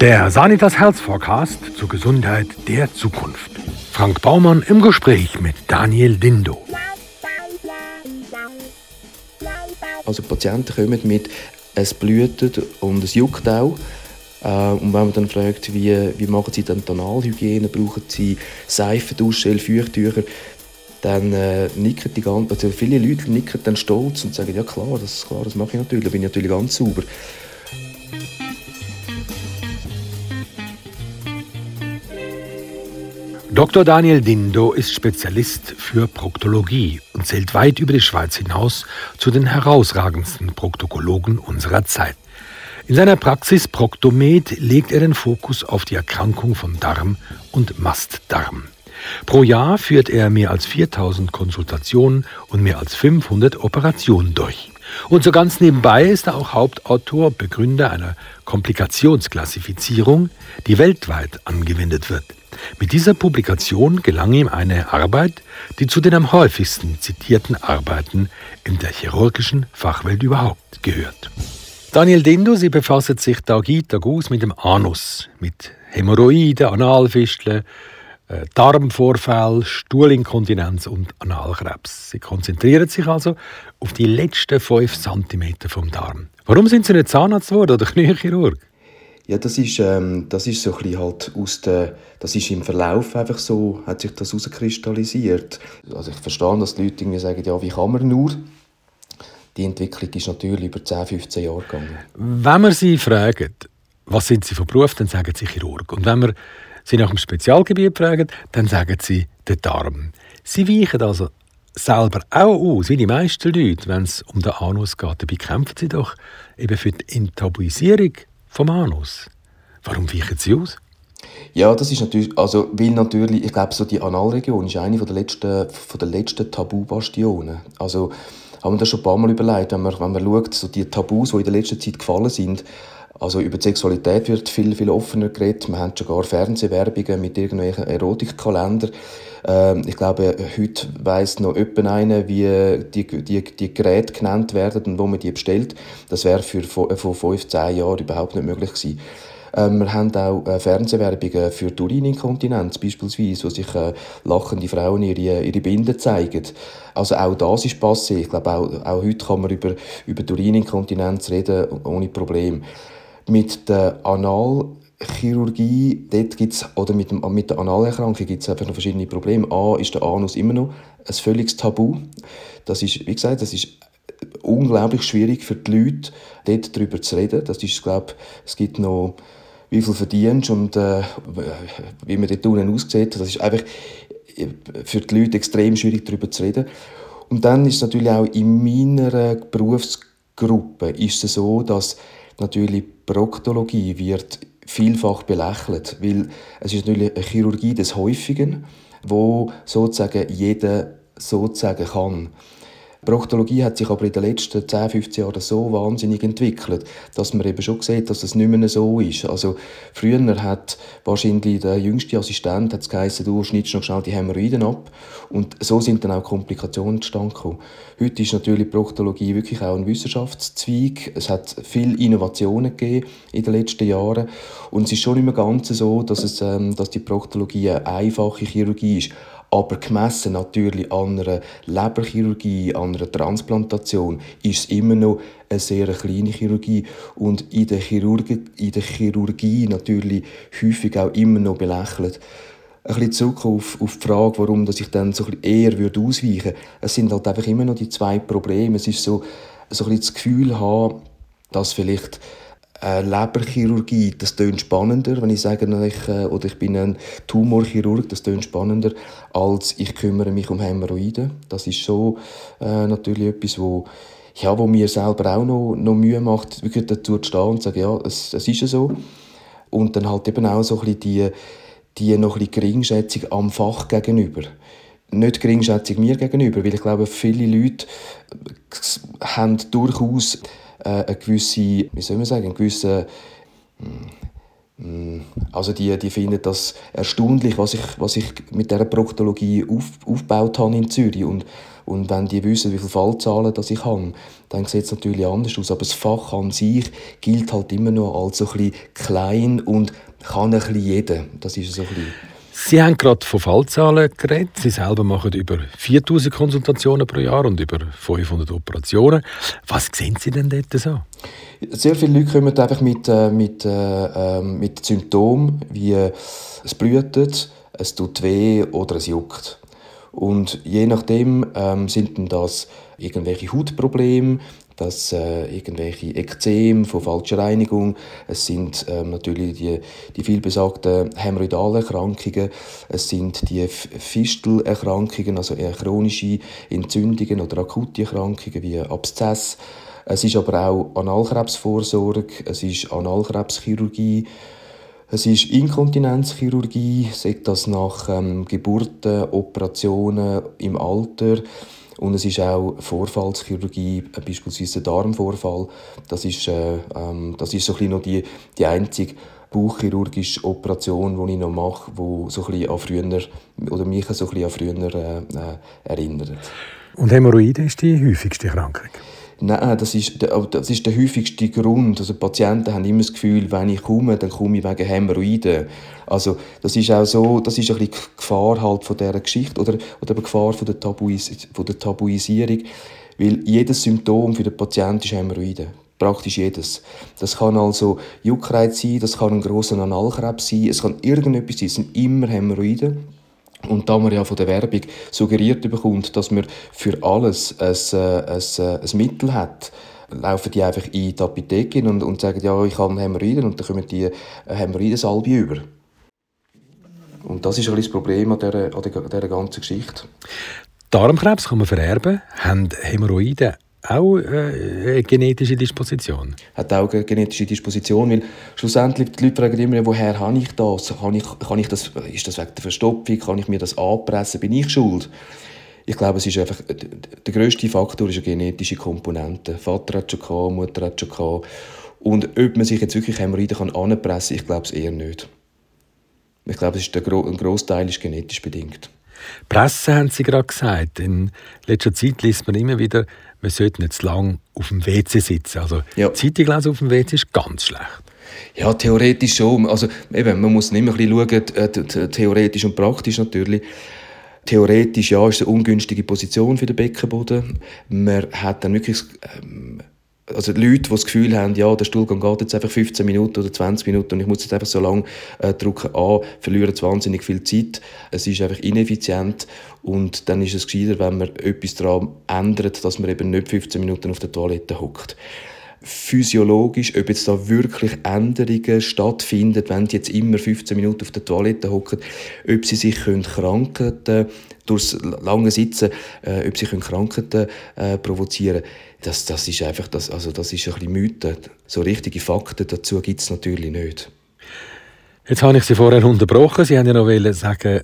Der Sanitas Health Forecast zur Gesundheit der Zukunft. Frank Baumann im Gespräch mit Daniel Dindo. Also Patienten kommen mit, es blutet und es juckt auch. Äh, und wenn man dann fragt, wie, wie machen sie dann Tonalhygiene, brauchen sie Seife, Duschgel, Feuchttücher, dann äh, nicken die ganzen, also viele Leute nicken dann stolz und sagen, ja klar, das, klar, das mache ich natürlich, da bin ich natürlich ganz sauber. Dr. Daniel Dindo ist Spezialist für Proktologie und zählt weit über die Schweiz hinaus zu den herausragendsten Proktokologen unserer Zeit. In seiner Praxis Proktomed legt er den Fokus auf die Erkrankung von Darm und Mastdarm. Pro Jahr führt er mehr als 4000 Konsultationen und mehr als 500 Operationen durch. Und so ganz nebenbei ist er auch Hauptautor, Begründer einer Komplikationsklassifizierung, die weltweit angewendet wird. Mit dieser Publikation gelang ihm eine Arbeit, die zu den am häufigsten zitierten Arbeiten in der chirurgischen Fachwelt überhaupt gehört. Daniel Dindo, Sie befassen sich Tag ein, Tag aus mit dem Anus, mit Hämorrhoiden, Analfisteln, Darmvorfall, Stuhlinkontinenz und Analkrebs. Sie konzentrieren sich also auf die letzten 5 cm vom Darm. Warum sind Sie nicht Zahnarzt geworden oder Kniechirurg? Ja, das ist, ähm, das ist so ein bisschen halt aus der, das ist im Verlauf einfach so, hat sich das herauskristallisiert. Also ich verstehe, dass die Leute irgendwie sagen, ja, wie kann man nur? Die Entwicklung ist natürlich über 10, 15 Jahre gegangen. Wenn man sie fragt, was sind sie von Beruf, dann sagen sie Chirurg. Und wenn man sie nach dem Spezialgebiet fragen, dann sagen sie den Darm. Sie weichen also selber auch aus, wie die meisten Leute, wenn es um den Anus geht. Dabei kämpfen sie doch eben für die Enttabuisierung vom Anus. Warum weichen sie aus? Ja, das ist natürlich, also, weil natürlich, ich glaube, so die Analregion ist eine von der letzten, von der letzten Tabubastionen. Also, haben wir das schon ein paar Mal überlegt, wenn man, wenn man schaut, so die Tabus, die in der letzten Zeit gefallen sind, also über die Sexualität wird viel, viel offener geredet. Man hat sogar Fernsehwerbungen mit irgendwelchen Erotikkalendern. Ähm, ich glaube, heute weiss noch jemand einer, wie die, die, die Geräte genannt werden und wo man die bestellt. Das wäre für, vor 15 Jahren überhaupt nicht möglich gewesen. Ähm, wir haben auch äh, Fernsehwerbungen für die Urininkontinenz beispielsweise, wo sich äh, lachende Frauen ihre, ihre Binden zeigen. Also auch das ist passiert. Ich glaube, auch, auch heute kann man über, über die Urininkontinenz reden, ohne Problem. Mit der Analchirurgie, dort gibt's, oder mit, dem, mit der Analerkrankung gibt es einfach noch verschiedene Probleme. A ist der Anus immer noch ein völliges Tabu. Das ist, wie gesagt, das ist unglaublich schwierig für die Leute, dort darüber zu reden. Das ist, glaube es gibt noch, wie viel verdienst und äh, wie man dort unten aussieht. Das ist einfach für die Leute extrem schwierig, darüber zu reden. Und dann ist es natürlich auch in meiner Berufsgruppe ist es so, dass natürlich Proktologie wird vielfach belächelt, weil es ist natürlich eine Chirurgie des Häufigen, wo sozusagen jeder sozusagen kann. Proktologie hat sich aber in den letzten 10, 15 Jahren so wahnsinnig entwickelt, dass man eben schon sieht, dass es nicht mehr so ist. Also früher hat wahrscheinlich der jüngste Assistent hat geheißen, du schnittst noch schnell die Hämorrhoiden ab und so sind dann auch Komplikationen gekommen. Heute ist natürlich Proktologie wirklich auch ein Wissenschaftszweig. Es hat viele Innovationen gegeben in den letzten Jahren und es ist schon immer ganz so, dass, es, ähm, dass die Proktologie eine einfache Chirurgie ist aber gemessen natürlich an einer Leberchirurgie, an einer Transplantation, ist es immer noch eine sehr kleine Chirurgie und in der Chirurgie, in der Chirurgie natürlich häufig auch immer noch belächelt. Ein bisschen zurück auf, auf die Frage, warum dass ich dann so eher würde ausweichen würde. Es sind halt einfach immer noch die zwei Probleme. Es ist so, so ein bisschen das Gefühl haben, dass vielleicht äh, Leberchirurgie, das tönt spannender, wenn ich sage, ich, äh, oder ich bin ein Tumorchirurg, das tönt spannender, als ich kümmere mich um Hämorrhoiden. Das ist schon äh, natürlich etwas, wo, ja, wo mir selber auch noch, noch Mühe macht, wirklich dazu zu stehen und zu sagen, ja, es, es ist ja so. Und dann halt eben auch so ein bisschen die, die noch ein bisschen Geringschätzung am Fach gegenüber nicht Geringschätzung mir gegenüber, weil ich glaube, viele Leute haben durchaus äh, eine gewisse, wie soll man sagen, eine gewisse mm, mm, also die, die finden das erstaunlich, was ich, was ich mit dieser Proktologie auf, aufgebaut habe in Zürich und, Und wenn die wissen, wie viele Fallzahlen das ich habe, dann sieht es natürlich anders aus. Aber das Fach an sich gilt halt immer noch als so ein bisschen klein und kann ein bisschen jeder. Das ist so ein bisschen Sie haben gerade von Fallzahlen geredet. Sie selber machen über 4000 Konsultationen pro Jahr und über 500 Operationen. Was sehen Sie denn dort so? Sehr viele Leute kommen einfach mit, äh, mit, äh, ähm, mit Symptomen wie äh, es blutet, es tut weh oder es juckt. Und je nachdem ähm, sind dann das irgendwelche Hautprobleme, dass äh, irgendwelche Ekzem von falscher Reinigung, es sind ähm, natürlich die, die vielbesagten Hämorrhoidalerkrankungen, es sind die Fistelerkrankungen, also eher chronische Entzündungen oder akute Erkrankungen wie Abszess. Es ist aber auch Analkrebsvorsorge, es ist Analkrebschirurgie, es ist Inkontinenzchirurgie, sagt das nach ähm, Geburten, Operationen im Alter. Und es ist auch Vorfallschirurgie, äh, beispielsweise der Darmvorfall. Das ist, äh, ähm, das ist so ein noch die, die einzige bauchchirurgische Operation, die ich noch mache, die so ein an früher, oder mich so ein an früher äh, äh, erinnert. Und Hämorrhoide ist die häufigste Erkrankung? Nein, das ist, der, das ist der häufigste Grund. Also Patienten haben immer das Gefühl, wenn ich komme, dann komme ich wegen Hämorrhoiden. Also das ist auch so, das ist ein bisschen die Gefahr halt von dieser Geschichte oder, oder die Gefahr von der, Tabuis von der Tabuisierung, weil jedes Symptom für den Patienten ist Hämorrhoiden. Praktisch jedes. Das kann also Juckreiz sein, das kann ein grosser Analkrebs sein, es kann irgendetwas sein, es sind immer Hämorrhoiden. Und da man ja von der Werbung suggeriert bekommt, dass man für alles ein, äh, ein, äh, ein Mittel hat, laufen die einfach in die Apotheke und, und sagen, ja, ich habe Hämorrhoiden und dann kommen die Hämorrhoidensalbe über. Und das ist ein das Problem an dieser, an dieser ganzen Geschichte. Darmkrebs kann man vererben. Haben Hämorrhoiden auch äh, eine genetische Disposition? Hat auch eine genetische Disposition, weil schlussendlich die Leute fragen immer, woher habe ich das? Kann ich, kann ich das? Ist das wegen der Verstopfung? Kann ich mir das anpressen? Bin ich schuld? Ich glaube, es ist einfach, der grösste Faktor ist eine genetische Komponente. Vater hat schon gehabt, Mutter hat schon gehabt. Und ob man sich jetzt wirklich Hämorrhoiden kann anpressen kann, ich glaube es eher nicht. Ich glaube, es ist der ein Großteil ist genetisch bedingt. Presse haben Sie gerade gesagt. In letzter Zeit liest man immer wieder, man sollte nicht zu lange auf dem WC sitzen. Also ja. Zeitung lesen auf dem WC ist ganz schlecht. Ja, theoretisch schon. Also, eben, man muss immer ein bisschen schauen, theoretisch und praktisch natürlich. Theoretisch ja, ist es eine ungünstige Position für den Beckenboden. Man hat dann wirklich ähm, also Leute, die das Gefühl haben, ja, der Stuhlgang geht jetzt einfach 15 Minuten oder 20 Minuten und ich muss jetzt einfach so lange äh, drücken an, verlieren wahnsinnig viel Zeit. Es ist einfach ineffizient und dann ist es gescheiter, wenn man etwas daran ändert, dass man eben nicht 15 Minuten auf der Toilette hockt physiologisch, ob jetzt da wirklich Änderungen stattfinden, wenn die jetzt immer 15 Minuten auf der Toilette hocken, ob sie sich können Krankheiten durchs lange Sitzen, äh, ob sie können Krankheiten äh, provozieren das, das ist einfach, das, also das ist ein bisschen Mythe. So richtige Fakten dazu gibt es natürlich nicht. Jetzt habe ich Sie vorher unterbrochen. Sie haben ja noch sagen,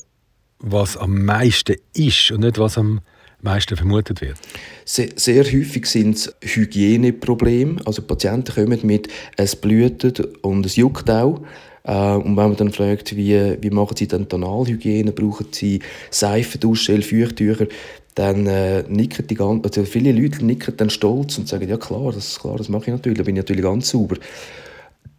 was am meisten ist und nicht, was am meisten vermutet wird? Sehr, sehr häufig sind es Hygieneprobleme. Also Patienten kommen mit, es blutet und es juckt auch. Äh, und wenn man dann fragt, wie, wie machen sie dann Tonalhygiene, brauchen sie Seife, Duschgel, Feuchttücher, dann äh, nicken die ganzen, also viele Leute nicken dann stolz und sagen, ja klar, das, klar, das mache ich natürlich, da bin ich natürlich ganz sauber.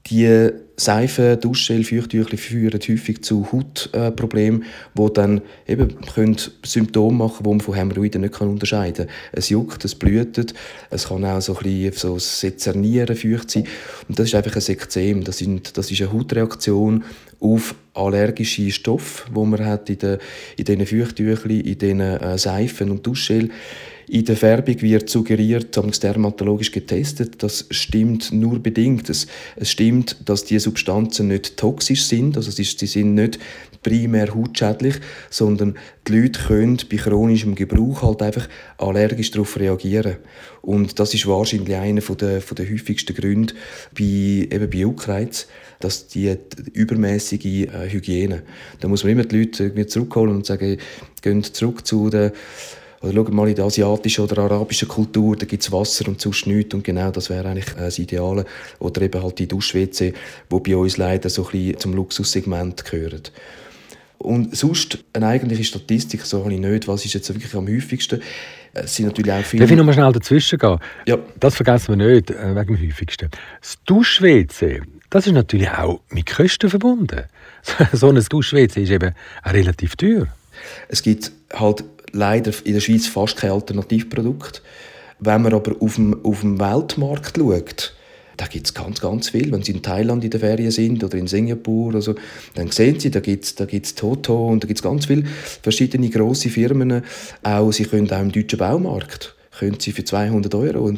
Die Seife, Duschgel, Feuchttücher führen häufig zu Hautproblemen, die dann eben können Symptome machen die man von Hämorrhoiden nicht unterscheiden kann. Es juckt, es blutet, es kann auch so ein bisschen so Sezernieren, feucht sein. Und das ist einfach ein Ekzem, das, sind, das ist eine Hautreaktion auf allergische Stoffe, die man hat in, den, in diesen Feuchttüchern, in diesen äh, Seifen und Duschgel in der Färbung wird suggeriert, haben es dermatologisch getestet, das stimmt nur bedingt. Es, es stimmt, dass die Substanzen nicht toxisch sind, also sie sind nicht primär hautschädlich, sondern die Leute können bei chronischem Gebrauch halt einfach allergisch darauf reagieren. Und das ist wahrscheinlich einer der, der häufigsten Gründe bei, eben bei Juckreiz, dass die, die übermäßige äh, Hygiene. Da muss man immer die Leute zurückholen und sagen, geht zurück zu den oder schaut mal in der asiatischen oder arabischen Kultur, da gibt es Wasser und sonst nichts. Und genau das wäre eigentlich äh, das Ideale. Oder eben halt die Dusch-WC, die bei uns leider so ein bisschen zum Luxussegment gehören. Und sonst, eine eigentliche Statistik, so habe ich nicht, was ist jetzt wirklich am häufigsten. Es sind natürlich auch viele... Darf ich noch mal schnell dazwischen gehen? Ja. Das vergessen wir nicht, äh, wegen dem häufigsten. Das Dusch-WC, das ist natürlich auch mit Kosten verbunden. so ein Dusch-WC ist eben auch relativ teuer. Es gibt halt leider in der Schweiz fast kein Alternativprodukt. Wenn man aber auf dem, auf dem Weltmarkt schaut, da gibt es ganz, ganz viel. Wenn Sie in Thailand in der Ferien sind oder in Singapur oder so, dann sehen Sie, da gibt es da gibt's Toto und da gibt es ganz viele verschiedene grosse Firmen. Auch, Sie können auch im deutschen Baumarkt können Sie für 200 Euro einen,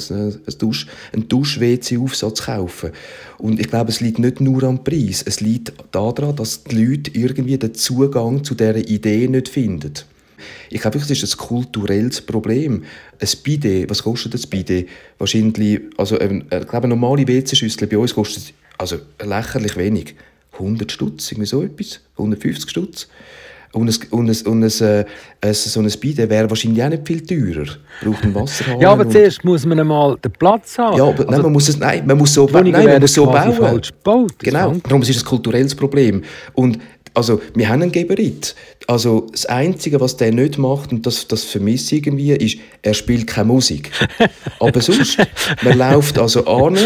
Dusch, einen Dusch-WC-Aufsatz kaufen. Und ich glaube, es liegt nicht nur am Preis. Es liegt daran, dass die Leute irgendwie den Zugang zu dieser Idee nicht finden. Ich glaube, das ist ein kulturelles Problem. Ein Bidet, was kostet ein Bidet? Wahrscheinlich, also eine, ich glaube, eine normale WC-Schüssel bei uns kostet also lächerlich wenig. 100 Stutz, irgendwie so etwas, 150 Stutz. Und, ein, und, ein, und ein, äh, so ein Bidet wäre wahrscheinlich auch nicht viel teurer. Braucht einen Wasserhahn. ja, aber zuerst muss man einmal den Platz haben. Ja, aber also, nein, man muss es, nein, man muss so, nein, man muss so bauen. Falsch gebaut. Genau, darum ist es ein kulturelles Problem. Und also, wir haben einen Geberit. Also, das Einzige, was der nicht macht, und das, das vermisse ich irgendwie, ist, er spielt keine Musik. Aber sonst, man läuft also an,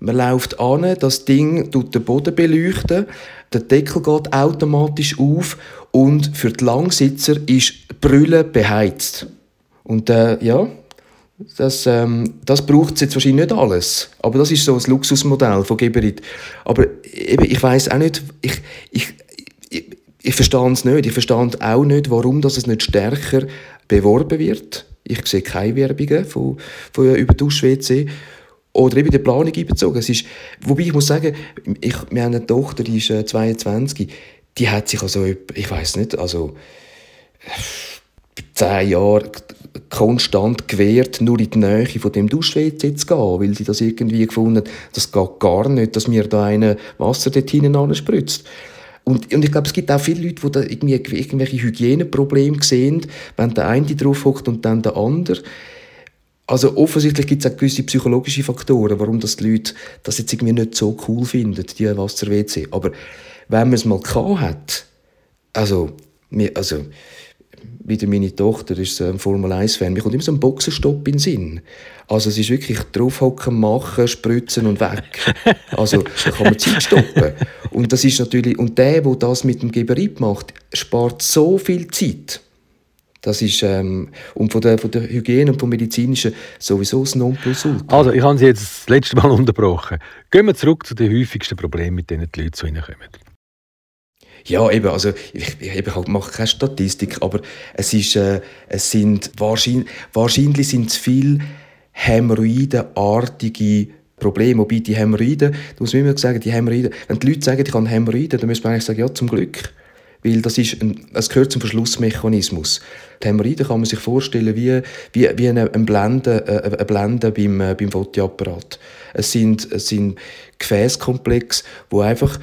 man läuft an, das Ding tut den Boden beleuchten, der Deckel geht automatisch auf und für die Langsitzer ist Brille beheizt. Und äh, ja, das, ähm, das braucht jetzt wahrscheinlich nicht alles. Aber das ist so ein Luxusmodell von Geberit. Aber eben, ich weiß auch nicht, ich, ich, ich, verstehe es nicht. Ich verstehe auch nicht, warum das es nicht stärker beworben wird. Ich sehe keine Werbungen von, von über Dusch-WC oder eben die Planung einbezogen. Es ist, wobei ich muss sagen, ich, wir haben eine Tochter, die ist äh, 22, die hat sich also, ich weiß nicht, also zehn Jahre konstant gewehrt, nur in die Nähe von dem Duschwc zu gehen, weil sie das irgendwie gefunden hat, das geht gar nicht, dass mir da eine Wasser dort hinein spritzt. Und, und ich glaube, es gibt auch viele Leute, die da irgendwie irgendwelche Hygieneprobleme sehen, wenn der eine drauf hockt und dann der andere. Also offensichtlich gibt es auch gewisse psychologische Faktoren, warum das die Leute das jetzt irgendwie nicht so cool finden, die Wasser-WC. Aber wenn man es mal gehabt hat, also, also wieder meine Tochter ist ein Formel-1-Fan, mir kommt immer so ein Boxenstopp in den Sinn. Also es ist wirklich draufhocken, machen, spritzen und weg. Also da kann man Zeit stoppen. Und das ist natürlich, und der, der das mit dem Geberit macht, spart so viel Zeit. Das ist, ähm, und von der, von der Hygiene und vom Medizinischen sowieso das Nonplusultra. Also, ich habe Sie jetzt das letzte Mal unterbrochen. Gehen wir zurück zu den häufigsten Problemen, mit denen die Leute zu Ihnen kommen. Ja, eben, also ich, ich, ich mache keine Statistik, aber es, ist, äh, es sind wahrscheinlich, wahrscheinlich sind es viele Hämorrhoidenartige Probleme. Wobei die Hämorrhoiden, da muss man immer sagen, die Hämorrhoiden, wenn die Leute sagen, ich habe Hämorrhoiden, dann müsste man eigentlich sagen, ja, zum Glück. Weil das, ist ein, das gehört zum Verschlussmechanismus. Die Hämorrhoiden kann man sich vorstellen wie, wie, wie eine, eine, Blende, äh, eine Blende beim, äh, beim Fotoapparat. Es sind, es sind Gefäßkomplexe, wo einfach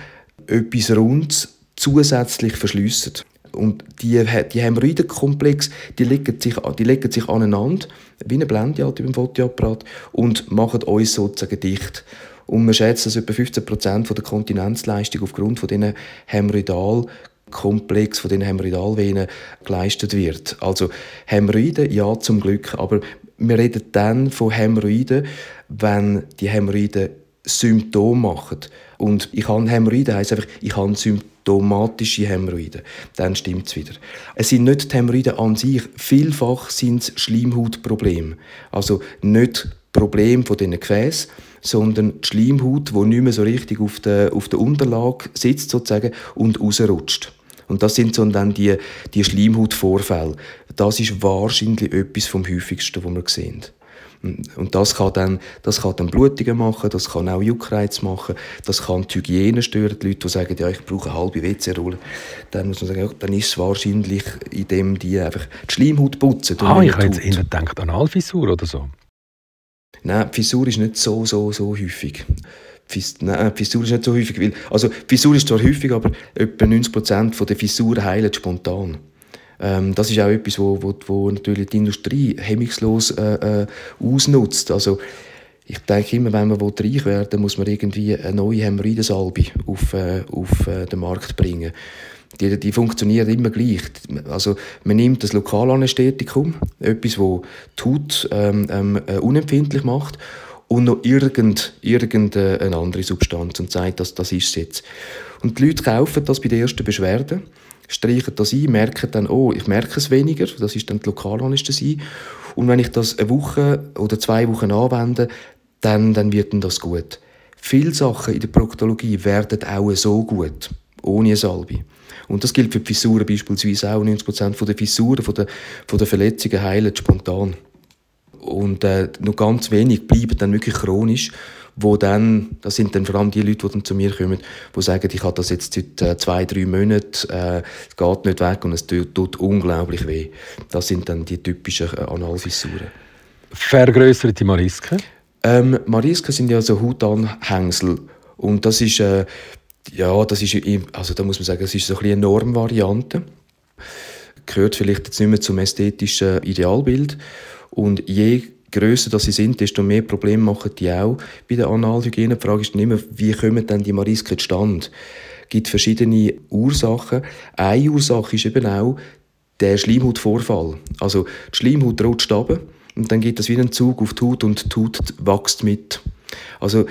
etwas Rundes zusätzlich verschliessen. Und die, die Hämorrhoidenkomplex, die legen sich, die legen sich aneinander, wie eine Blende halt beim Fotoapparat, und machen uns sozusagen dicht. Und man schätzt, dass etwa 15% der Kontinenzleistung aufgrund von diesen Hämorrhoidalkomplex, von diesen Hämorrhoidalvenen geleistet wird. Also Hämorrhoiden, ja, zum Glück, aber wir reden dann von Hämorrhoiden, wenn die Hämorrhoiden Symptome machen. Und ich habe Hämorrhoiden, heisst einfach, ich habe symptomatische Hämorrhoiden. Dann stimmt es wieder. Es sind nicht die Hämorrhoiden an sich, vielfach sind es Schleimhautprobleme. Also nicht Problem von diesen Gefäßen, sondern die Schleimhaut, die nicht mehr so richtig auf der, auf der Unterlage sitzt sozusagen und rausrutscht. Und das sind so dann die, die Schleimhautvorfälle. Das ist wahrscheinlich etwas vom häufigsten, was wir sehen. Und das kann dann, das kann dann Blutungen machen, das kann auch Juckreiz machen, das kann die Hygiene stören. Die Leute, die sagen, ja, ich brauche eine halbe WC-Rolle, dann muss man sagen, ja, dann ist es wahrscheinlich, indem die einfach die Schleimhaut putzen. Ah, ich habe jetzt eher gedacht an Alfissur oder so. Nein, Fissur ist nicht so, so, so häufig. Nein, Fissur ist nicht so häufig. Weil, also, Fissur ist zwar häufig, aber etwa 90% der Fissuren heilen spontan. Ähm, das ist auch etwas, wo, wo, wo natürlich die Industrie hemmungslos äh, äh, ausnutzt. Also, ich denke immer, wenn man reich werden will, muss man irgendwie eine neue Hämorrhoidensalbe auf, äh, auf äh, den Markt bringen. die, die funktionieren immer gleich. Also man nimmt das Lokalanästhetikum, etwas, das die Haut ähm, äh, unempfindlich macht, und noch irgend, irgendeine andere Substanz und sagt, dass das ist es jetzt. Und die Leute kaufen das bei den ersten Beschwerden, streichen das ein, merken dann, oh, ich merke es weniger, das ist dann die Lokalanästhesie. Und wenn ich das eine Woche oder zwei Wochen anwende, dann, dann wird dann das gut. Viele Sachen in der Proktologie werden auch so gut, ohne Salbe. Und das gilt für die Fissuren beispielsweise auch. 90% der Fissuren, von der, von der Verletzungen heilen spontan. Und äh, nur ganz wenig bleiben dann wirklich chronisch, wo dann, das sind dann vor allem die Leute, die dann zu mir kommen, die sagen, ich habe das jetzt seit äh, zwei, drei Monaten, äh, es geht nicht weg und es tut, unglaublich weh. Das sind dann die typischen äh, Analfissuren. Vergrößerte Marisken? Ähm, Marisken sind ja so Hautanhängsel und das ist, äh, ja, das ist, also da muss man sagen, das ist so ein eine Normvariante. Gehört vielleicht jetzt nicht mehr zum ästhetischen Idealbild und je grösser dass sie sind, desto mehr Probleme machen die auch bei der Analhygiene. Die Frage ist dann immer, wie kommen denn die Marisken zustande? Es gibt verschiedene Ursachen. Eine Ursache ist eben auch der Schleimhautvorfall. Also die Schleimhaut rutscht runter und dann geht das wie ein Zug auf die Haut und die Haut wächst mit. Also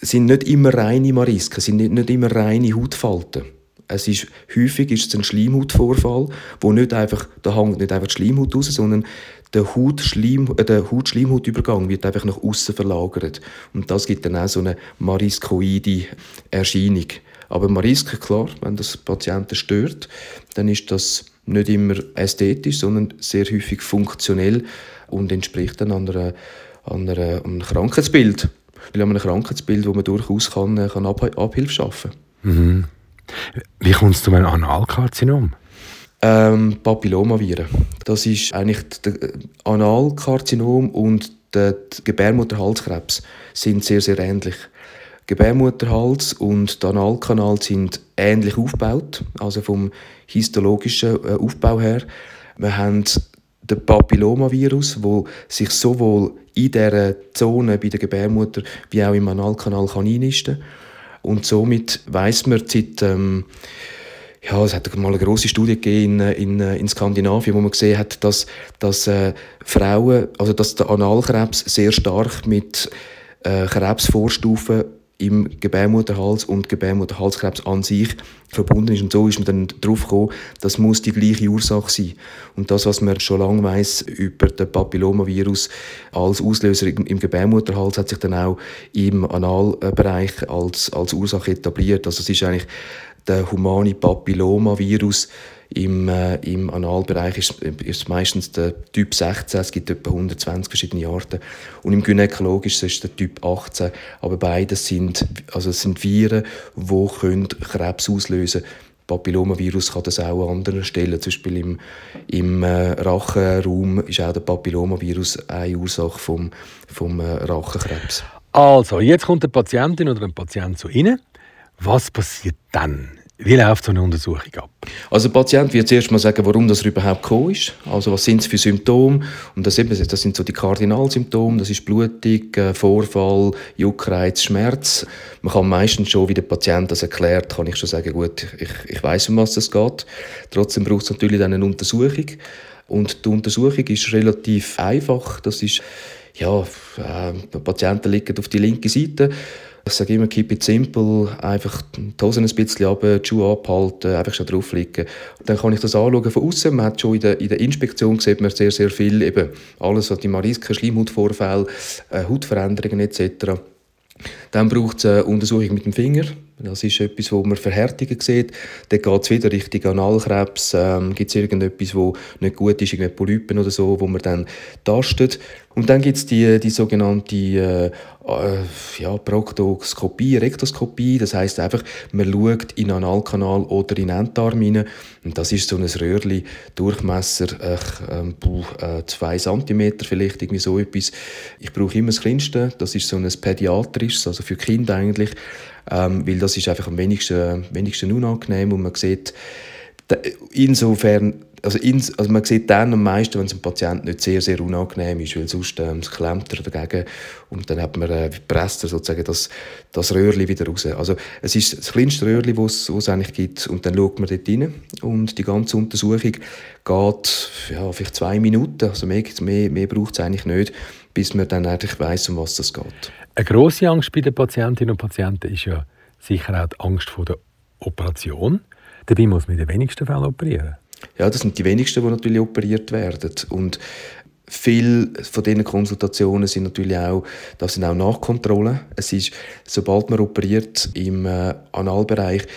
es sind nicht immer reine Marisken, es sind nicht, nicht immer reine Hautfalten. Es ist, häufig ist es ein Schleimhautvorfall, wo nicht einfach, da hängt nicht einfach die Schleimhaut raus, sondern der, Hautschleim, äh, der Hautschleimhautübergang wird einfach nach außen verlagert. Und das gibt dann auch so eine mariskoide Erscheinung. Aber Mariske, klar, wenn das Patienten stört, dann ist das nicht immer ästhetisch, sondern sehr häufig funktionell und entspricht dann einer, einer, einem Krankheitsbild. Weil einem Krankheitsbild, wo man durchaus kann, äh, kann Ab Abhilfe schaffen kann. Mhm. Wie kommt es zu einem Analkarzinom? Ähm, Papillomaviren. Das ist eigentlich der Analkarzinom und der Gebärmutterhalskrebs sind sehr, sehr ähnlich. Gebärmutterhals und der Analkanal sind ähnlich aufgebaut, also vom histologischen äh, Aufbau her. Wir haben den Papillomavirus, wo sich sowohl in der Zone bei der Gebärmutter wie auch im Analkanal kann einnisten. Und somit weiß man seit ähm, ja, es hat mal eine große Studie gegeben in, in, in Skandinavien, wo man gesehen hat, dass, dass äh, Frauen, also dass der Analkrebs sehr stark mit äh, Krebsvorstufen im Gebärmutterhals und Gebärmutterhalskrebs an sich verbunden ist. Und so ist man dann darauf gekommen, das muss die gleiche Ursache sein. Und das, was man schon lange weiß über den Papillomavirus als Auslöser im Gebärmutterhals, hat sich dann auch im Analbereich als, als Ursache etabliert. Also es ist eigentlich der humane Papillomavirus im, äh, im Analbereich ist, ist meistens der Typ 16, es gibt etwa 120 verschiedene Arten. Und im Gynäkologischen ist der Typ 18. Aber beides sind, also sind Viren, die Krebs auslösen können. Papillomavirus kann das auch an anderen Stellen, zum Beispiel im, im äh, Rachenraum ist auch der Papillomavirus eine Ursache vom, vom äh, Rachenkrebs. Also, jetzt kommt eine Patientin oder ein Patient zu Ihnen. Was passiert dann? Wie läuft so eine Untersuchung ab? Also der Patient wird zuerst mal sagen, warum das überhaupt gekommen ist. Also was sind es für Symptome? Und das, eben, das sind so die Kardinalsymptome. Das ist Blutung, äh, Vorfall, Juckreiz, Schmerz. Man kann meistens schon, wie der Patient das erklärt, kann ich schon sagen, gut, ich, ich weiß, um was es geht. Trotzdem braucht es natürlich dann eine Untersuchung. Und die Untersuchung ist relativ einfach. Das ist, ja, äh, Patienten liegen auf die linke Seite ich sage immer, keep it simple, einfach die Hosen ein bisschen runter, die Schuhe abhalten, einfach schon drauflegen. Dann kann ich das anschauen von außen. Man hat schon in der, in der Inspektion sieht man sehr, sehr viel, eben alles, was die Marisken, Schleimhautvorfälle, äh, Hautveränderungen etc. Dann braucht es eine Untersuchung mit dem Finger. Das ist etwas, wo man Verhärtungen sieht. Dann geht es wieder Richtung Analkrebs. Ähm, gibt es irgendetwas, wo nicht gut ist, irgendeine Polypen oder so, wo man dann tastet. Und dann gibt es die, die sogenannte äh, äh, ja, Proktoskopie, Rektoskopie. Das heißt einfach, man schaut in den Analkanal oder in den Enddarm rein. Und das ist so ein Röhrli, Durchmesser äh, äh, 2 cm vielleicht, irgendwie so etwas. Ich brauche immer das Kleinste. Das ist so ein pädiatrisches, also für Kinder eigentlich. Ähm, weil das ist einfach am wenigsten, wenigsten unangenehm und man sieht, Insofern also, ins, also man sieht dann am meisten, wenn es dem Patienten nicht sehr, sehr unangenehm ist, weil sonst ähm, es klemmt er dagegen und dann hat man äh, presst er sozusagen das, das Röhrchen wieder raus. Also es ist das kleinste Röhrchen, das es eigentlich gibt und dann schaut man dort rein und die ganze Untersuchung geht ja, vielleicht zwei Minuten, also mehr, mehr, mehr braucht es eigentlich nicht, bis man dann eigentlich weiss, um was es geht. Eine grosse Angst bei den Patientinnen und Patienten ist ja sicher auch die Angst vor der Operation. Dabei muss man in den wenigsten Fällen operieren. Ja, das sind die wenigsten, die natürlich operiert werden. Und Viele von diesen Konsultationen sind natürlich auch, das sind auch Nachkontrollen. Es ist, sobald man operiert im äh, Analbereich,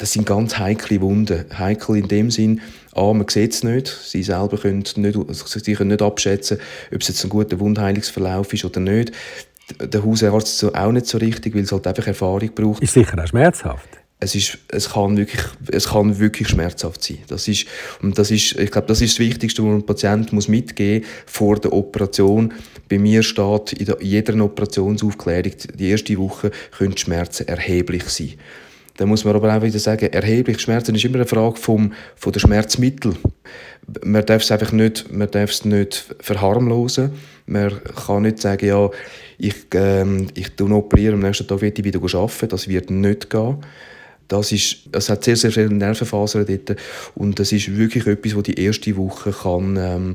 das sind ganz heikle Wunden. Heikel in dem Sinn, A, man sieht es nicht. Sie selber können nicht, sie können nicht abschätzen, ob es jetzt ein guter Wundheilungsverlauf ist oder nicht. Der Hausarzt auch nicht so richtig, weil es halt einfach Erfahrung braucht. Ist sicher auch schmerzhaft es, ist, es, kann wirklich, es kann wirklich schmerzhaft sein. Das ist, und das ist, ich glaube, das ist das Wichtigste, was ein Patient muss mitgeben vor der Operation. Bei mir steht in jeder Operationsaufklärung, die erste Woche können die Schmerzen erheblich sein. Da muss man aber auch wieder sagen, erheblich Schmerzen ist immer eine Frage vom, von der Schmerzmittel. Man darf es einfach nicht, man darf es nicht verharmlosen. Man kann nicht sagen, ja, ich, ähm, ich operiere, am nächsten Tag werde ich wieder arbeiten. Das wird nicht gehen. Das ist, es hat sehr, sehr viele Nervenfasern dort und das ist wirklich etwas, was die erste Woche kann ähm,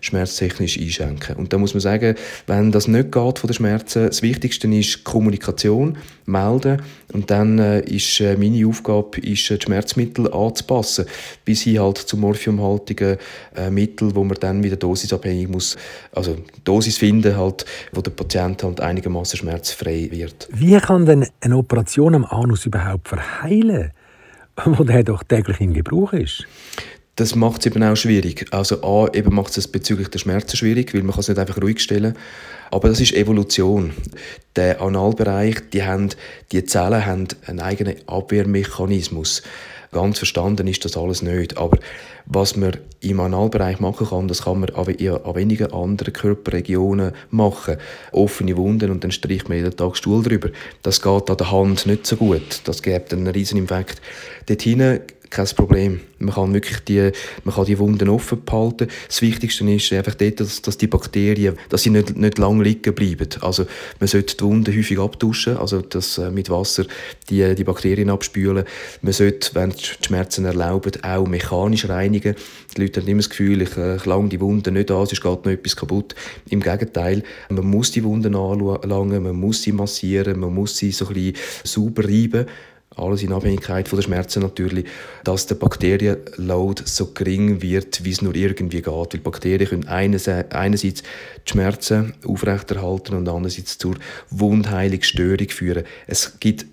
schmerztechnisch einschenken. Und da muss man sagen, wenn das nicht geht von den Schmerzen, das Wichtigste ist Kommunikation, melden und dann äh, ist äh, meine Aufgabe, ist, äh, die Schmerzmittel anzupassen, bis hin halt zu morphiumhaltigen äh, Mitteln, wo man dann wieder dosisabhängig muss, also Dosis finden halt, wo der Patient halt einigermaßen schmerzfrei wird. Wie kann denn eine Operation am Anus überhaupt verheilen, wo der doch täglich in Gebrauch ist? Das macht es eben auch schwierig. Also A, eben macht es bezüglich der Schmerzen schwierig, weil man es nicht einfach ruhig stellen. Aber das ist Evolution. Der Analbereich, die, haben, die Zellen haben einen eigenen Abwehrmechanismus. Ganz verstanden ist das alles nicht. Aber was man im Analbereich machen kann, das kann man an wenigen anderen Körperregionen machen. Offene Wunden und dann streicht man jeden Tag Stuhl drüber. Das geht an der Hand nicht so gut. Das gibt einen riesen Infekt. Dort hinten kein Problem. Man kann wirklich die, man kann die Wunden offen behalten. Das Wichtigste ist einfach dort, dass, dass die Bakterien, dass sie nicht, nicht lange liegen bleiben. Also man sollte die Wunden häufig abtuschen, also das äh, mit Wasser die, die Bakterien abspülen. Man sollte, wenn die Schmerzen erlauben, auch mechanisch reinigen. Die Leute haben immer das Gefühl, ich, äh, ich lange die Wunden nicht an, sonst geht noch etwas kaputt. Im Gegenteil, man muss die Wunden anlangen, man muss sie massieren, man muss sie so ein bisschen sauber reiben alles in Abhängigkeit von der Schmerzen natürlich, dass der Bakterienload so gering wird, wie es nur irgendwie geht. Weil Bakterien können einerseits die Schmerzen aufrechterhalten und andererseits zur Wundheilungsstörung führen. Es gibt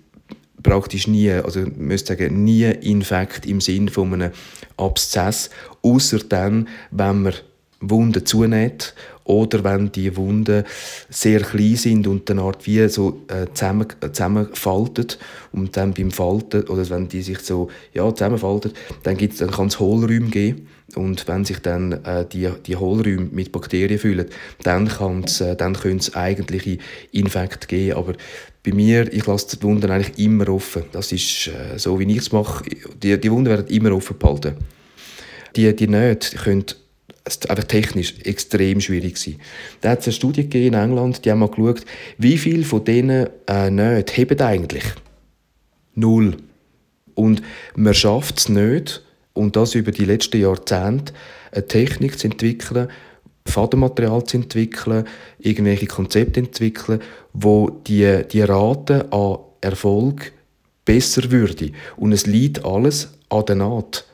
praktisch nie, also ich müsste sagen, nie Infekt im Sinn von einem Abszess, außer dann, wenn man Wunden zunäht oder wenn die Wunden sehr klein sind und eine Art wie so äh, zusammen, äh, zusammenfalten und dann beim Falten oder wenn die sich so ja, zusammenfalten, dann, gibt's, dann kann es Hohlräume geben und wenn sich dann äh, die, die Hohlräume mit Bakterien füllen, dann, kann's, äh, dann können es eigentliche Infekte geben, aber bei mir, ich lasse die Wunden eigentlich immer offen. Das ist äh, so, wie ich es mache. Die, die Wunden werden immer offen behalten. Die, die Nähte können einfach technisch extrem schwierig gewesen. Da hat es eine Studie gegeben in England, die haben mal geschaut, wie viele von diesen äh, Nähten heben eigentlich? Null. Und man schafft es nicht, und das über die letzten Jahrzehnte, eine Technik zu entwickeln, Fadenmaterial zu entwickeln, irgendwelche Konzepte zu entwickeln, wo die, die Rate an Erfolg besser würde. Und es liegt alles an der Naht.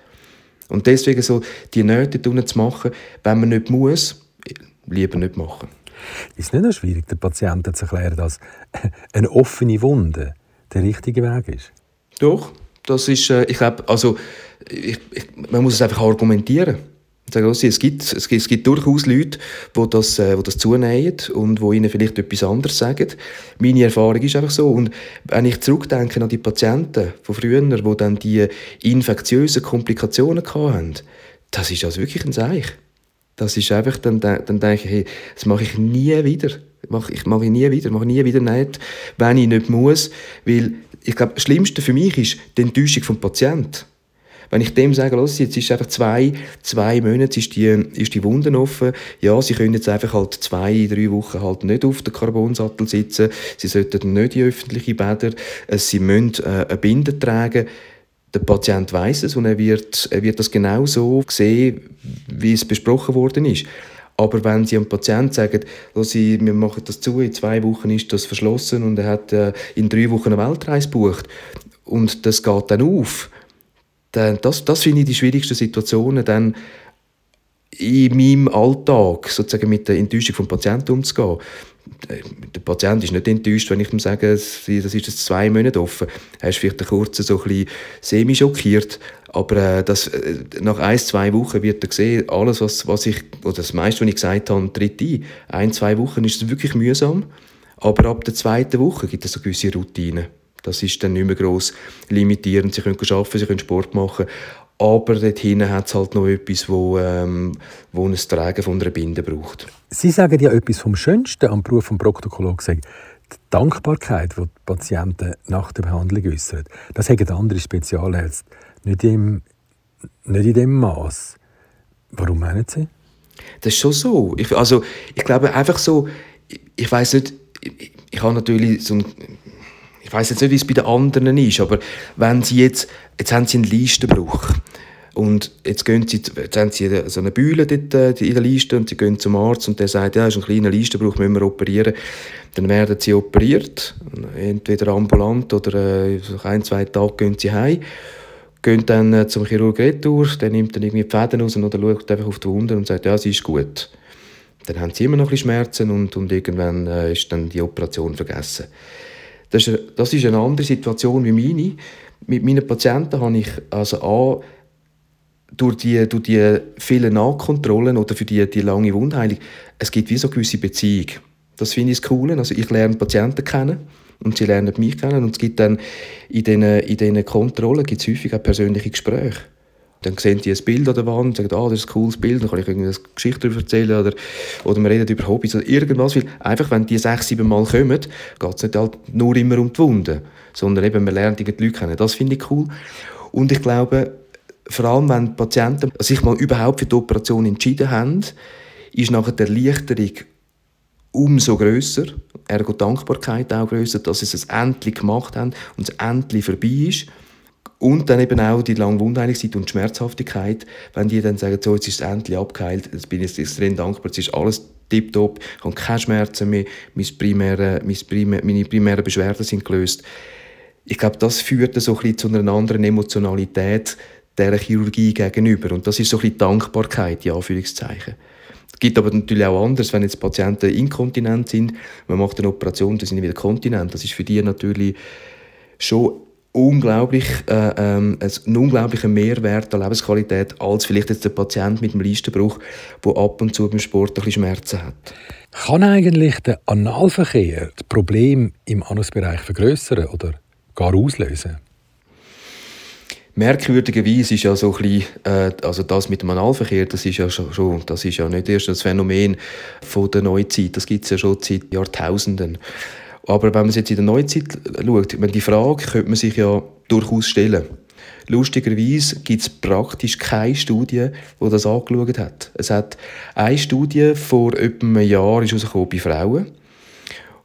Und deswegen so die Nöte zu machen, wenn man nicht muss, lieber nicht machen. Ist es nicht noch schwierig, den Patienten zu erklären, dass eine offene Wunde der richtige Weg ist? Doch, das ist, äh, ich glaube, also ich, ich, man muss es einfach argumentieren. Es gibt, es, gibt, es gibt durchaus Leute, die das, äh, die das zunehmen und die ihnen vielleicht etwas anderes sagen. Meine Erfahrung ist einfach so. Und wenn ich zurückdenke an die Patienten von früher, die dann die infektiösen Komplikationen hatten, das ist also wirklich ein Zeichen. Das ist einfach, dann, dann denke ich, hey, das mache ich nie wieder. Mache ich mache ich nie wieder, mache nie wieder nicht, wenn ich nicht muss. Weil ich glaube, das Schlimmste für mich ist die Enttäuschung vom Patienten. Wenn ich dem sage, los, jetzt ist einfach zwei, zwei Monate ist die, ist die Wunde offen, ja, sie können jetzt einfach halt zwei, drei Wochen halt nicht auf dem Carbonsattel sitzen, sie sollten nicht in öffentliche Bäder, äh, sie müssen äh, eine Binde tragen, der Patient weiß es und er wird, er wird das genau so sehen, wie es besprochen worden ist. Aber wenn Sie einem Patienten sagen, Sie, wir machen das zu, in zwei Wochen ist das verschlossen und er hat äh, in drei Wochen eine Weltreise gebucht und das geht dann auf, dann, das, das finde ich die schwierigsten Situationen, dann in meinem Alltag sozusagen mit der Enttäuschung vom Patienten umzugehen. Der Patient ist nicht enttäuscht, wenn ich ihm sage, das ist jetzt zwei Monate offen. Er ist vielleicht kurz so ein semi-schockiert, aber äh, das, äh, nach ein, zwei Wochen wird er sehen, alles, was, was ich, oder das meiste, was ich gesagt habe, tritt ein. Ein, zwei Wochen ist es wirklich mühsam, aber ab der zweiten Woche gibt es so gewisse Routinen. Das ist dann nicht mehr gross limitierend. Sie können arbeiten, sie können Sport machen, aber dort hinten hat es halt noch etwas, wo, ähm, wo ein Tragen von einer Binde braucht. Sie sagen ja etwas vom Schönsten am Beruf des Protokollologen, die Dankbarkeit, die die Patienten nach der Behandlung äußern. Das haben andere Spezialärzte nicht, im, nicht in dem Maß. Warum meinen Sie? Das ist schon so. Ich, also, ich glaube einfach so, ich, ich weiß nicht, ich, ich habe natürlich so ein ich weiß jetzt nicht, wie es bei den anderen ist, aber wenn sie jetzt, jetzt haben sie einen Listenbruch und jetzt, gehen sie, jetzt haben sie so eine Bühle dort äh, in der Liste und sie gehen zum Arzt und der sagt, ja, ist ein kleiner Listenbruch, müssen wir operieren. Dann werden sie operiert, entweder ambulant oder äh, ein, zwei Tage gehen sie heim gehen dann äh, zum Chirurg retour, der nimmt dann irgendwie die Fäden raus oder schaut einfach auf die Wunde und sagt, ja, sie ist gut. Dann haben sie immer noch ein bisschen Schmerzen und, und irgendwann äh, ist dann die Operation vergessen. Das ist, das ist eine andere Situation wie meine. Mit meinen Patienten habe ich also A, durch die, durch die vielen Nachkontrollen oder für die, die lange Wundheilung, es gibt wie so gewisse Beziehung. Das finde ich das Coole. Also ich lerne Patienten kennen und sie lernen mich kennen und es gibt dann in diesen, in diesen Kontrollen gibt es häufig auch persönliche Gespräche. Dann sehen die ein Bild an der Wand und sagen, ah, das ist ein cooles Bild, dann kann ich eine Geschichte darüber erzählen oder, oder wir reden über Hobbys oder irgendwas. Weil einfach, wenn die sechs, sieben Mal kommen, geht es nicht halt nur immer um die Wunden, sondern eben, man lernt die Leute kennen. Das finde ich cool. Und ich glaube, vor allem, wenn die Patienten sich mal überhaupt für die Operation entschieden haben, ist nachher die Erleichterung umso grösser, ergo Dankbarkeit auch grösser, dass sie es endlich gemacht haben und es endlich vorbei ist. Und dann eben auch die lange Wundheilungszeit und Schmerzhaftigkeit, wenn die dann sagen, so, jetzt ist es endlich abgeheilt, jetzt bin ich extrem dankbar, jetzt ist alles tiptop, ich habe keine Schmerzen mehr, meine primären, meine primären Beschwerden sind gelöst. Ich glaube, das führt so ein bisschen zu einer anderen Emotionalität der Chirurgie gegenüber. Und das ist so ein bisschen Dankbarkeit, in Anführungszeichen. Es gibt aber natürlich auch anders, wenn jetzt Patienten inkontinent sind, man macht eine Operation, dann sind sie wieder kontinent. Das ist für die natürlich schon unglaublich, äh, ähm, ein unglaublicher Mehrwert an Lebensqualität als vielleicht jetzt der Patient mit dem Leistenbruch, der ab und zu beim Sport ein bisschen Schmerzen hat. Kann eigentlich der Analverkehr das Problem im Anusbereich vergrößern oder gar auslösen? Merkwürdigerweise ist ja so ein bisschen, äh, also das mit dem Analverkehr, das ist ja schon, das ist ja nicht erst das Phänomen von der Neuzeit, das gibt es ja schon seit Jahrtausenden. Aber wenn man jetzt in der Neuzeit schaut, die Frage könnte man sich ja durchaus stellen. Lustigerweise gibt es praktisch keine Studie, die das angeschaut hat. Es hat eine Studie vor etwa einem Jahr ist bei Frauen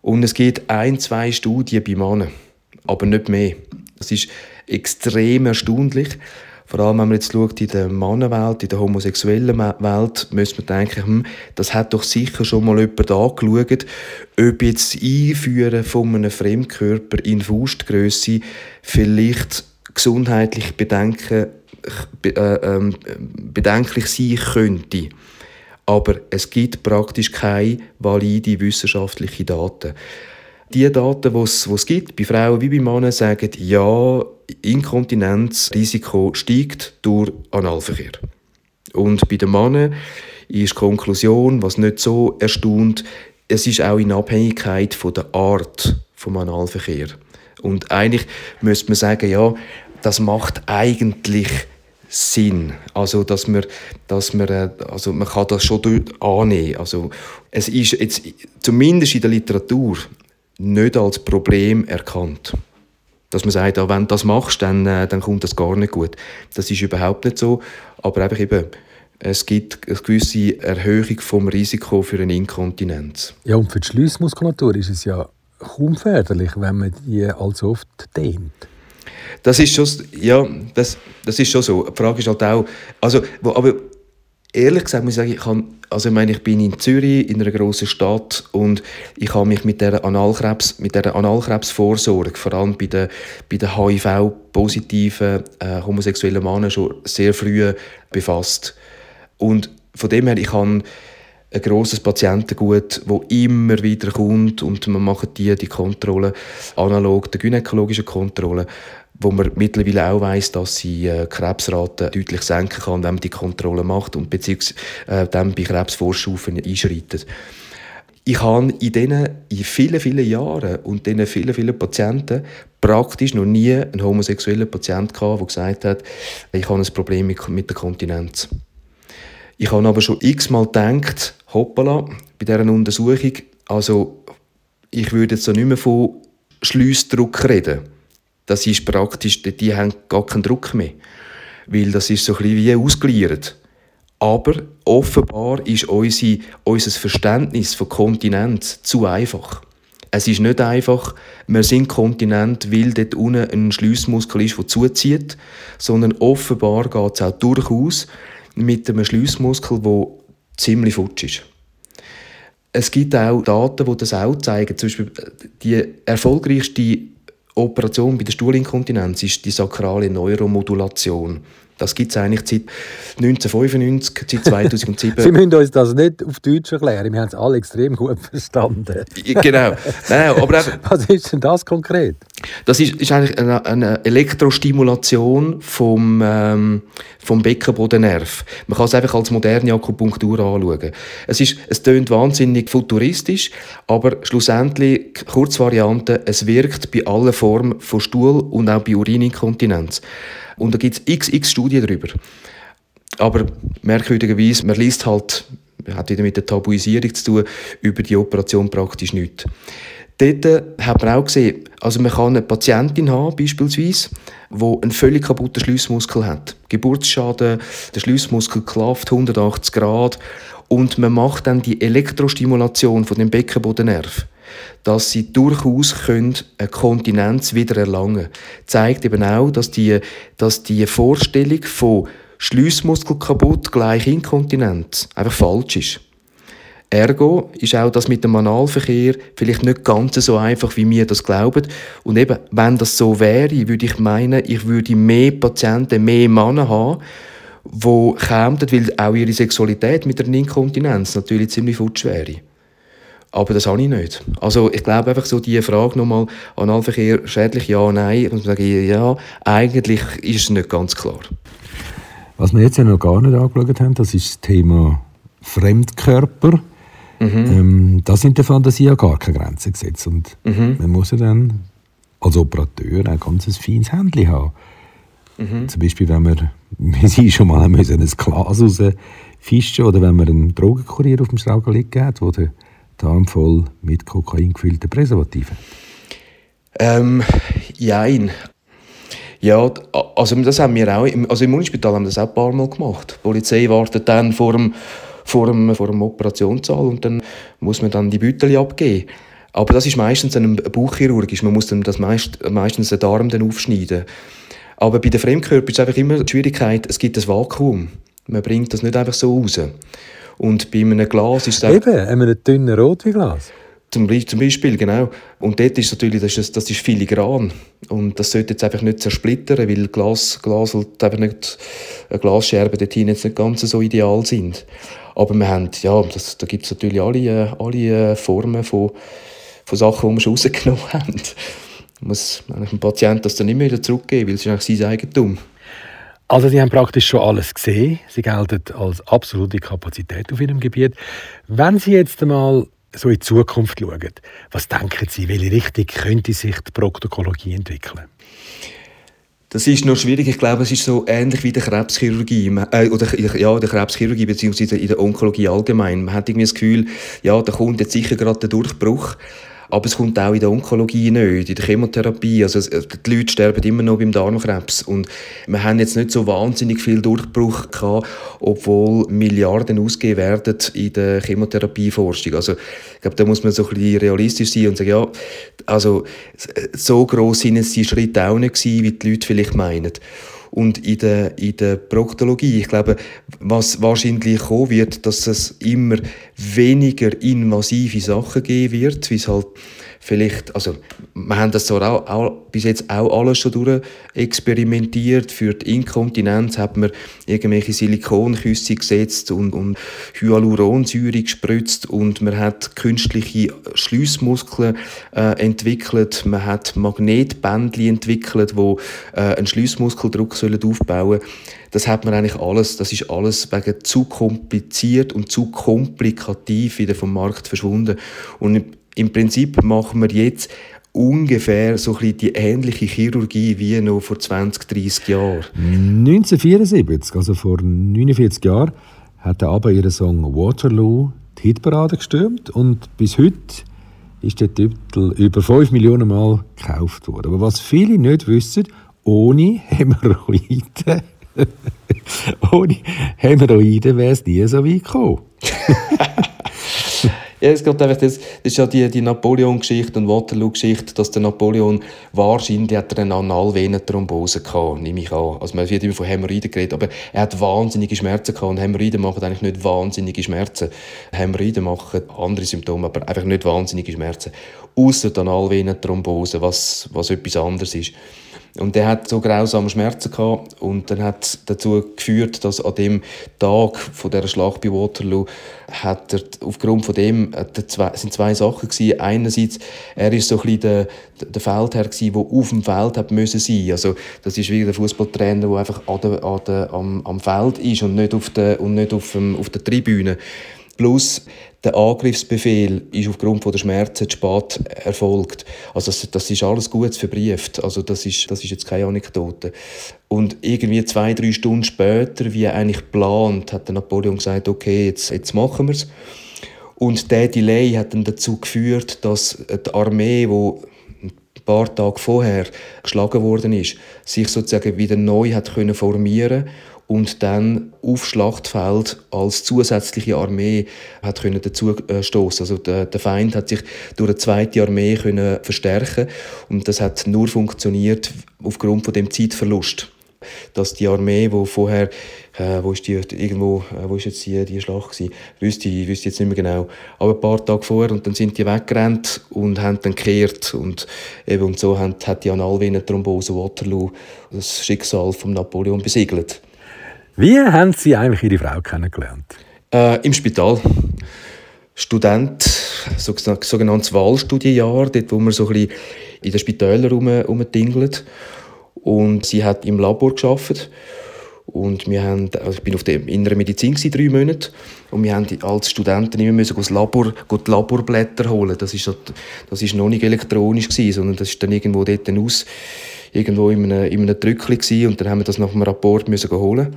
und es gibt ein, zwei Studien bei Männern, aber nicht mehr. Das ist extrem erstaunlich. Vor allem, wenn man jetzt schaut, in der Mannenwelt, in der homosexuellen Welt, müsste man denken, hm, das hat doch sicher schon mal jemand angeschaut, ob jetzt das Einführen von einem Fremdkörper in Faustgrösse vielleicht gesundheitlich bedenken, äh, äh, bedenklich sein könnte. Aber es gibt praktisch keine valide wissenschaftliche Daten. Die Daten, die es gibt, bei Frauen wie bei Männern, sagen, ja, Inkontinenzrisiko steigt durch Analverkehr. Und bei den Männern ist die Konklusion, was nicht so erstaunt, es ist auch in Abhängigkeit von der Art des Analverkehr. Und eigentlich müsste man sagen, ja, das macht eigentlich Sinn. Also, dass man, dass man, äh, also man kann das schon annehmen. Also, es ist jetzt, zumindest in der Literatur, nicht als Problem erkannt. dass man sagt, ah, wenn du das machst, dann, äh, dann kommt das gar nicht gut. Das ist überhaupt nicht so, aber einfach eben, es gibt eine gewisse Erhöhung vom Risiko für eine Inkontinenz. Ja, und für die Schliessmuskulatur ist es ja kaum förderlich, wenn man die allzu oft dehnt. Das ist schon, ja, das, das ist schon so. Die Frage ist halt auch, also, aber ehrlich gesagt muss ich sagen, ich, kann, also ich, meine, ich bin in Zürich, in einer grossen Stadt und ich habe mich mit der Analkrebs, mit der Analkrebsvorsorge, vor allem bei den, bei den HIV-positiven äh, homosexuellen Männern schon sehr früh befasst. Und von dem her, ich habe ein grosses Patientengut, wo immer wieder kommt und man macht die, die Kontrolle analog der gynäkologischen Kontrolle wo man mittlerweile auch weiß, dass sie äh, Krebsraten deutlich senken kann, wenn man die Kontrolle macht und beziehungsweise äh, dann bei Krebsvorstufen einschreitet. Ich habe in diesen in vielen, vielen Jahren und diesen vielen, vielen Patienten praktisch noch nie einen homosexuellen Patienten gehabt, der gesagt hat, ich habe ein Problem mit, mit der Kontinenz. Ich habe aber schon x-mal gedacht, hoppala, bei dieser Untersuchung, also ich würde jetzt so nicht mehr von Schliessdruck reden das ist praktisch, die haben gar keinen Druck mehr. Weil das ist so ein bisschen wie ausgeliefert. Aber offenbar ist unser, unser Verständnis von Kontinent zu einfach. Es ist nicht einfach, wir sind Kontinent, weil dort unten ein Schliessmuskel ist, der zuzieht, sondern offenbar geht es auch durchaus mit einem Schliessmuskel, der ziemlich futsch ist. Es gibt auch Daten, die das auch zeigen. Zum Beispiel die erfolgreichste Operation bei der Stuhlinkontinenz ist die sakrale Neuromodulation. Das gibt es eigentlich seit 1995, seit 2007. Sie müssen uns das nicht auf Deutsch erklären, wir haben es alle extrem gut verstanden. genau. Nein, aber Was ist denn das konkret? Das ist, ist eigentlich eine, eine, Elektrostimulation vom, ähm, vom Beckenbodennerv. Man kann es einfach als moderne Akupunktur anschauen. Es, ist, es tönt wahnsinnig futuristisch, aber schlussendlich, Kurzvariante, es wirkt bei allen Formen von Stuhl- und auch bei Urininkontinenz. Und da gibt es x, Studien darüber. Aber merkwürdigerweise, man liest halt, hat wieder mit der Tabuisierung zu tun, über die Operation praktisch nichts. Dort hat man auch gesehen, also man kann eine Patientin haben, beispielsweise, die einen völlig kaputten Schliessmuskel hat. Geburtsschaden, der Schliessmuskel klafft 180 Grad und man macht dann die Elektrostimulation von dem Beckenbodennerv dass sie durchaus können eine Kontinenz wieder erlangen können. Zeigt eben auch, dass die, dass die Vorstellung von Schliessmuskel kaputt gleich Inkontinenz einfach falsch ist. Ergo ist auch das mit dem Analverkehr vielleicht nicht ganz so einfach, wie wir das glauben. Und eben, wenn das so wäre, würde ich meinen, ich würde mehr Patienten, mehr Männer haben, die kämen, weil auch ihre Sexualität mit der Inkontinenz natürlich ziemlich futsch wäre. Aber das habe ich nicht. Also ich glaube einfach so die Frage nochmal, Analverkehr schädlich, ja, nein. Und sage ja, eigentlich ist es nicht ganz klar. Was wir jetzt ja noch gar nicht angeschaut haben, das ist das Thema Fremdkörper. Mhm. Ähm, da sind der Fantasie ja gar keine Grenzen gesetzt. Und mhm. man muss ja dann als Operateur ein ganz feines Händchen haben. Mhm. Zum Beispiel, wenn wir, wir sind schon mal ein Glas rausfischen oder wenn man einen Drogenkurier auf dem Strauch liegen hat, wo der Darm voll mit Kokain gefüllte Präservative? Ähm, jein. Ja, also das haben wir auch, also im Unispital haben wir das auch ein paar Mal gemacht. Die Polizei wartet dann vor dem, vor dem, vor dem Operationssaal und dann muss man dann die Büttel abgeben. Aber das ist meistens ein Bauchchirurgisch, man muss dann das meist, meistens den Darm dann aufschneiden. Aber bei den Fremdkörpern ist es einfach immer die Schwierigkeit, es gibt ein Vakuum. Man bringt das nicht einfach so raus. Und bei einem Glas ist es. Eben, einem dünnen Rotweinglas. Zum, zum Beispiel, genau. Und dort ist natürlich, das ist, das ist filigran. Und das sollte jetzt einfach nicht zersplittern, weil Glas, Glas halt einfach nicht, Glasscherben dorthin jetzt nicht ganz so ideal sind. Aber wir haben, ja, das, da gibt es natürlich alle, alle Formen von, von Sachen, die wir schon rausgenommen haben. Man muss eigentlich dem Patienten das dann nicht mehr wieder zurückgeben, weil es ist eigentlich sein Eigentum. Also Sie haben praktisch schon alles gesehen. Sie gelten als absolute Kapazität auf Ihrem Gebiet. Wenn Sie jetzt einmal so in die Zukunft schauen, was denken Sie, welche Richtung könnte sich die Proktokologie entwickeln? Das ist noch schwierig. Ich glaube, es ist so ähnlich wie der Krebschirurgie äh, oder ja, der Krebschirurgie beziehungsweise in der Onkologie allgemein. Man hat irgendwie das Gefühl, ja, da kommt jetzt sicher gerade der Durchbruch. Aber es kommt auch in der Onkologie nicht, in der Chemotherapie. Also die Leute sterben immer noch beim Darmkrebs. Und wir haben jetzt nicht so wahnsinnig viel Durchbruch gehabt, obwohl Milliarden ausgegeben werden in der Chemotherapieforschung. Also ich glaube, da muss man so ein bisschen realistisch sein und sagen, ja, also so groß sind jetzt die Schritte auch nicht gewesen, wie die Leute vielleicht meinen und in der, in der Proktologie. Ich glaube, was wahrscheinlich kommen wird, dass es immer weniger invasive Sachen geben wird, wie es halt vielleicht, also wir haben das zwar auch, auch, bis jetzt auch alles schon durch experimentiert. Für die Inkontinenz hat man irgendwelche Silikonküsse gesetzt und, und Hyaluronsäure gespritzt und man hat künstliche Schließmuskeln äh, entwickelt. Man hat Magnetbändchen entwickelt, wo äh, einen Schließmuskeldruck sollen aufbauen das hat man eigentlich alles, das ist alles wegen zu kompliziert und zu komplikativ wieder vom Markt verschwunden. Und im Prinzip machen wir jetzt ungefähr so ein die ähnliche Chirurgie wie noch vor 20, 30 Jahren. 1974, also vor 49 Jahren, hat er aber ihren Song Waterloo die Hitparade gestürmt und bis heute ist der Titel über 5 Millionen Mal gekauft worden. Aber was viele nicht wissen, ohne Hämorrhoiden, ohne Hämorrhoiden wäre es nie so weit gekommen. Ja, es geht einfach, das, das ist ja die, die Napoleon-Geschichte und Waterloo-Geschichte, dass der Napoleon wahrscheinlich hat er eine Analvenenthrombose gehabt, nehme ich an. Also man wird immer von Hämorrhoiden geredet, aber er hat wahnsinnige Schmerzen gehabt und Hämorrhoiden machen eigentlich nicht wahnsinnige Schmerzen. Hämorrhoiden machen andere Symptome, aber einfach nicht wahnsinnige Schmerzen. Außer die Analvenenthrombose, was, was etwas anderes ist. Und der hat so grausame Schmerzen gehabt und dann hat dazu geführt, dass an dem Tag von der Schlacht bei Waterloo hat er aufgrund von dem äh, sind zwei Sachen gewesen. Einerseits er ist so ein bisschen der, der Feldherr gewesen, der auf dem Feld hat müssen sein. Also das ist wie der Fußballtrainer, der einfach an der, an der, am, am Feld ist und nicht auf der und nicht auf, dem, auf der Tribüne. Plus der Angriffsbefehl ist aufgrund von der Schmerzen zu spät erfolgt. Also das, das ist alles gut verbrieft. Also das ist, das ist jetzt keine Anekdote. Und irgendwie zwei, drei Stunden später, wie eigentlich geplant, hat Napoleon gesagt, okay, jetzt, jetzt machen wir es. Und der Delay hat dann dazu geführt, dass die Armee, die ein paar Tage vorher geschlagen worden ist, sich sozusagen wieder neu hat formieren und dann auf Schlachtfeld als zusätzliche Armee hat können dazu äh. Also der, der, Feind hat sich durch eine zweite Armee können verstärken und das hat nur funktioniert aufgrund von dem Zeitverlust dass die Armee, wo vorher, äh, wo ist die, irgendwo, äh, wo ist jetzt die, die Schlacht gewesen? Wüsste ich, wüsste jetzt nicht mehr genau. Aber ein paar Tage vorher und dann sind die weggerannt und haben dann gekehrt und eben und so hat, hat die Analvenenthrombose Waterloo das Schicksal von Napoleon besiegelt. Wie haben Sie eigentlich Ihre Frau kennengelernt? Äh, Im Spital. Student, sogenanntes Wahlstudienjahr, dort wo man so ein bisschen in den Spitälern rum, rumtingelt. Und sie hat im Labor geschafft und wir haben, also ich bin auf der inneren Medizin gewesen, drei Monate und wir haben als Studenten immer müssen das Labor, die Laborblätter holen. Das ist, das ist noch nicht elektronisch gewesen, sondern das ist dann irgendwo dort aus irgendwo in einem, in einem Drückchen und dann haben wir das nach dem Rapport müssen holen.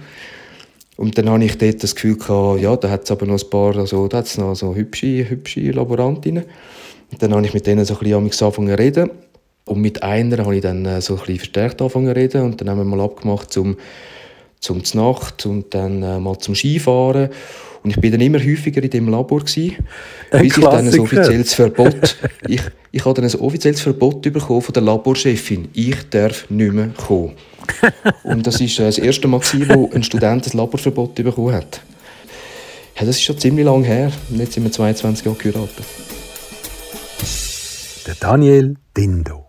Und dann hatte ich dort das Gefühl, gehabt, ja, da hat es aber noch ein paar, also, da hat's noch so hübsche, hübsche Laborantinnen. Und dann habe ich mit denen so ein bisschen angefangen zu reden. Und mit einer habe ich dann äh, so ein bisschen verstärkt angefangen zu reden. Und dann haben wir mal abgemacht zum, zum Nacht und dann äh, mal zum Skifahren. Und ich bin dann immer häufiger in dem Labor gewesen, bis ich dann ein offizielles Verbot, ich, ich habe dann ein offizielles Verbot bekommen von der Laborchefin. Ich darf nicht mehr kommen. Und das ist äh, das erste Mal, gewesen, wo ein Student ein Laborverbot bekommen hat. Ja, das ist schon ziemlich lange her. Und jetzt sind wir 22 Jahre geheiratet. Der Daniel Dindo.